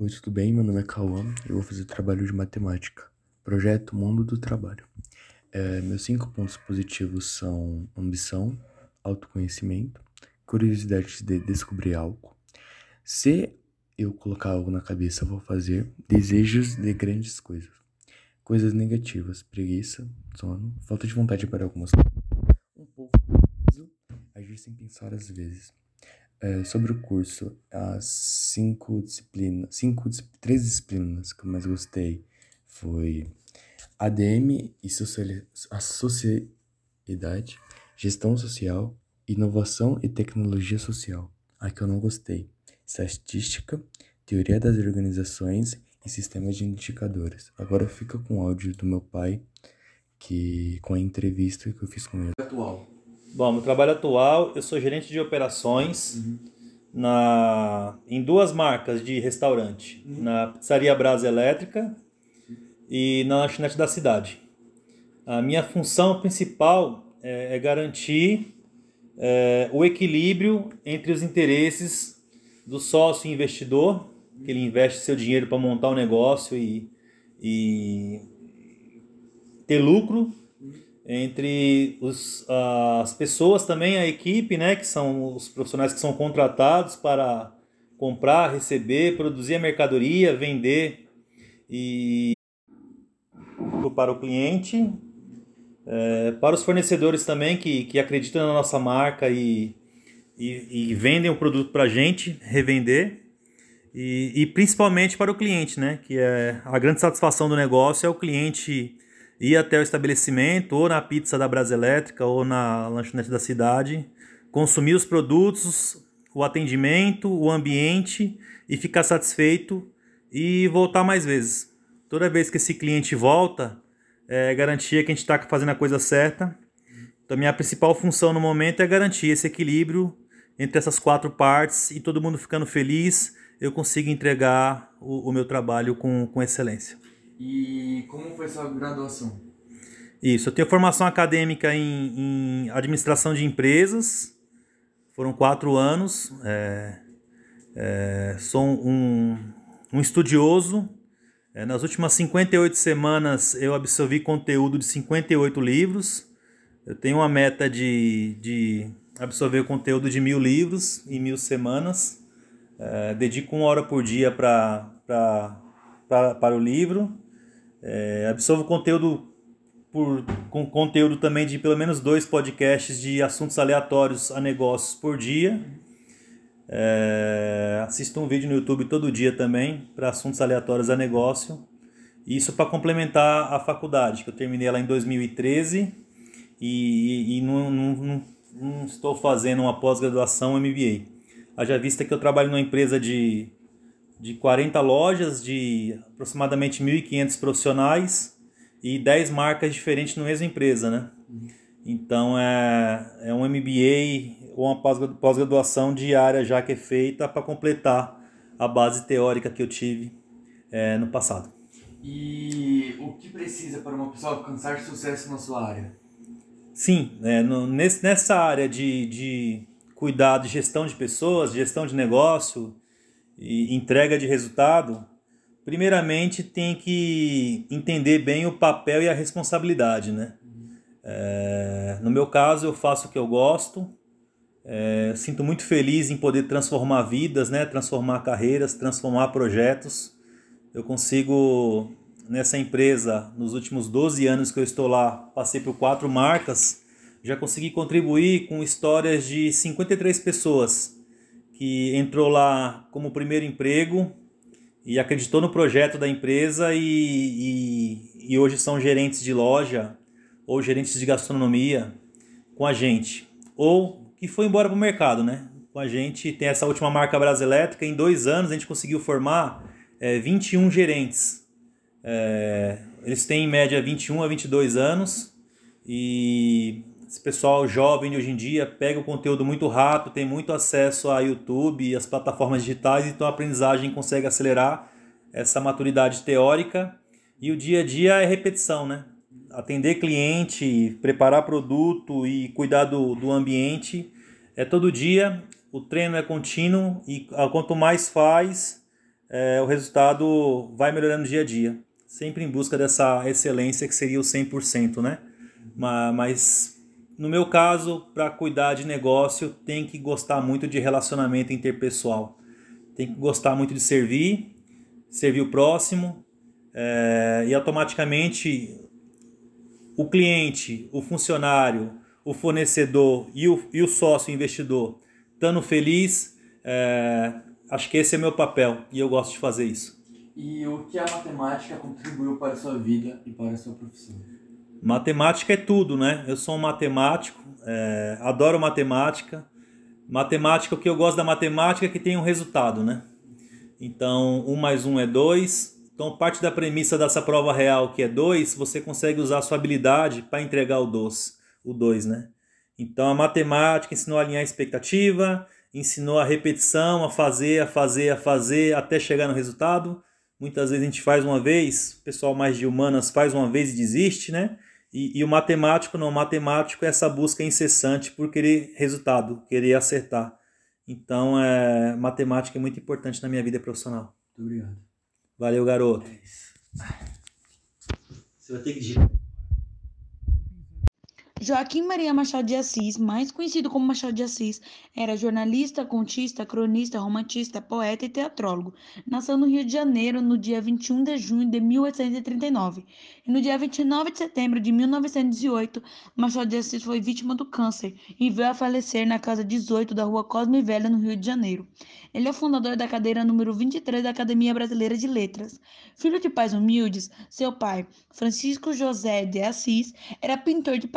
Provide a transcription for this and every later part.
Oi, tudo bem? Meu nome é Cauã eu vou fazer trabalho de matemática. Projeto Mundo do Trabalho. É, meus cinco pontos positivos são ambição, autoconhecimento, curiosidade de descobrir algo. Se eu colocar algo na cabeça, eu vou fazer desejos de grandes coisas. Coisas negativas, preguiça, sono, falta de vontade para algumas coisas. Um pouco agir sem pensar às vezes. É, sobre o curso, as cinco disciplinas, cinco, três disciplinas que eu mais gostei foi ADM e a sociedade, gestão social, inovação e tecnologia social. A que eu não gostei, estatística, teoria das organizações e sistemas de indicadores. Agora fica com o áudio do meu pai, que com a entrevista que eu fiz com ele. Atual. Bom, meu trabalho atual, eu sou gerente de operações uhum. na, em duas marcas de restaurante. Uhum. Na Pizzaria Brasa Elétrica e na lanchonete da cidade. A minha função principal é, é garantir é, o equilíbrio entre os interesses do sócio investidor, que ele investe seu dinheiro para montar um negócio e, e ter lucro, entre os, as pessoas também, a equipe, né, que são os profissionais que são contratados para comprar, receber, produzir a mercadoria, vender e para o cliente, é, para os fornecedores também que, que acreditam na nossa marca e, e, e vendem o produto para a gente revender. E, e principalmente para o cliente, né? Que é a grande satisfação do negócio é o cliente ir até o estabelecimento, ou na pizza da Brasa Elétrica, ou na lanchonete da cidade, consumir os produtos, o atendimento, o ambiente e ficar satisfeito e voltar mais vezes. Toda vez que esse cliente volta, é garantia que a gente está fazendo a coisa certa. Então, minha principal função no momento é garantir esse equilíbrio entre essas quatro partes e todo mundo ficando feliz, eu consigo entregar o, o meu trabalho com, com excelência. E como foi sua graduação? Isso, eu tenho formação acadêmica em, em administração de empresas, foram quatro anos. É, é, sou um, um estudioso. É, nas últimas 58 semanas eu absorvi conteúdo de 58 livros. Eu tenho uma meta de, de absorver conteúdo de mil livros em mil semanas. É, dedico uma hora por dia pra, pra, pra, para o livro. É, absorvo conteúdo por, com conteúdo também de pelo menos dois podcasts de assuntos aleatórios a negócios por dia. É, assisto um vídeo no YouTube todo dia também para assuntos aleatórios a negócio. Isso para complementar a faculdade, que eu terminei lá em 2013 e, e não, não, não, não estou fazendo uma pós-graduação MBA. Haja vista que eu trabalho numa empresa de de 40 lojas, de aproximadamente 1.500 profissionais e 10 marcas diferentes na mesma empresa, né? Então é, é um MBA ou uma pós-graduação diária já que é feita para completar a base teórica que eu tive é, no passado. E o que precisa para uma pessoa alcançar sucesso na sua área? Sim, é, no, nesse, nessa área de, de cuidar de gestão de pessoas, gestão de negócio, e entrega de resultado, primeiramente tem que entender bem o papel e a responsabilidade, né? É, no meu caso, eu faço o que eu gosto, é, sinto muito feliz em poder transformar vidas, né? Transformar carreiras, transformar projetos. Eu consigo nessa empresa, nos últimos 12 anos que eu estou lá, passei por quatro marcas, já consegui contribuir com histórias de 53 pessoas que entrou lá como primeiro emprego e acreditou no projeto da empresa e, e, e hoje são gerentes de loja ou gerentes de gastronomia com a gente. Ou que foi embora para o mercado, né? Com a gente tem essa última marca Brasa Elétrica. Em dois anos a gente conseguiu formar é, 21 gerentes. É, eles têm em média 21 a 22 anos e esse pessoal jovem de hoje em dia pega o conteúdo muito rápido, tem muito acesso a YouTube e as plataformas digitais, então a aprendizagem consegue acelerar essa maturidade teórica e o dia a dia é repetição, né? Atender cliente, preparar produto e cuidar do, do ambiente é todo dia, o treino é contínuo e quanto mais faz, é, o resultado vai melhorando dia a dia. Sempre em busca dessa excelência que seria o 100%, né? Mas no meu caso, para cuidar de negócio, tem que gostar muito de relacionamento interpessoal. Tem que gostar muito de servir, servir o próximo é, e automaticamente o cliente, o funcionário, o fornecedor e o, e o sócio investidor estando feliz, é, acho que esse é meu papel e eu gosto de fazer isso. E o que a matemática contribuiu para a sua vida e para a sua profissão? Matemática é tudo, né? Eu sou um matemático, é, adoro matemática. Matemática, o que eu gosto da matemática é que tem um resultado, né? Então, um mais um é dois. Então, parte da premissa dessa prova real, que é dois, você consegue usar a sua habilidade para entregar o dois, o dois, né? Então, a matemática ensinou a alinhar a expectativa, ensinou a repetição, a fazer, a fazer, a fazer, até chegar no resultado. Muitas vezes a gente faz uma vez, o pessoal mais de humanas faz uma vez e desiste, né? E, e, o matemático não, o matemático é essa busca incessante por querer resultado, querer acertar. Então, é, matemática é muito importante na minha vida profissional. Muito obrigado. Valeu, garoto. É isso. Você vai ter que digitar. Joaquim Maria Machado de Assis, mais conhecido como Machado de Assis, era jornalista, contista, cronista, romantista, poeta e teatrólogo. Nasceu no Rio de Janeiro no dia 21 de junho de 1839. E no dia 29 de setembro de 1908, Machado de Assis foi vítima do câncer e veio a falecer na casa 18 da rua Cosme Velha, no Rio de Janeiro. Ele é o fundador da cadeira número 23 da Academia Brasileira de Letras. Filho de pais humildes, seu pai, Francisco José de Assis, era pintor de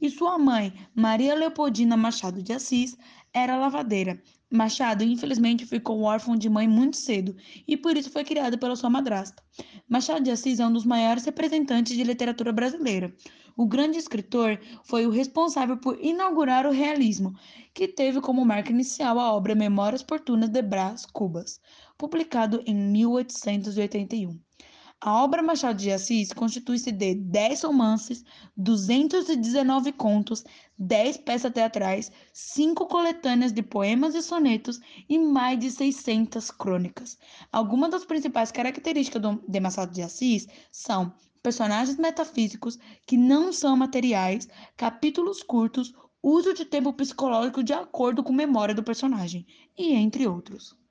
e sua mãe, Maria Leopoldina Machado de Assis, era lavadeira. Machado, infelizmente, ficou órfão de mãe muito cedo e por isso foi criado pela sua madrasta. Machado de Assis é um dos maiores representantes de literatura brasileira. O grande escritor foi o responsável por inaugurar o realismo, que teve como marca inicial a obra Memórias Portunas de Brás Cubas, publicado em 1881. A obra Machado de Assis constitui-se de 10 romances, 219 contos, 10 peças teatrais, 5 coletâneas de poemas e sonetos e mais de 600 crônicas. Algumas das principais características de Machado de Assis são personagens metafísicos que não são materiais, capítulos curtos, uso de tempo psicológico de acordo com a memória do personagem, e entre outros.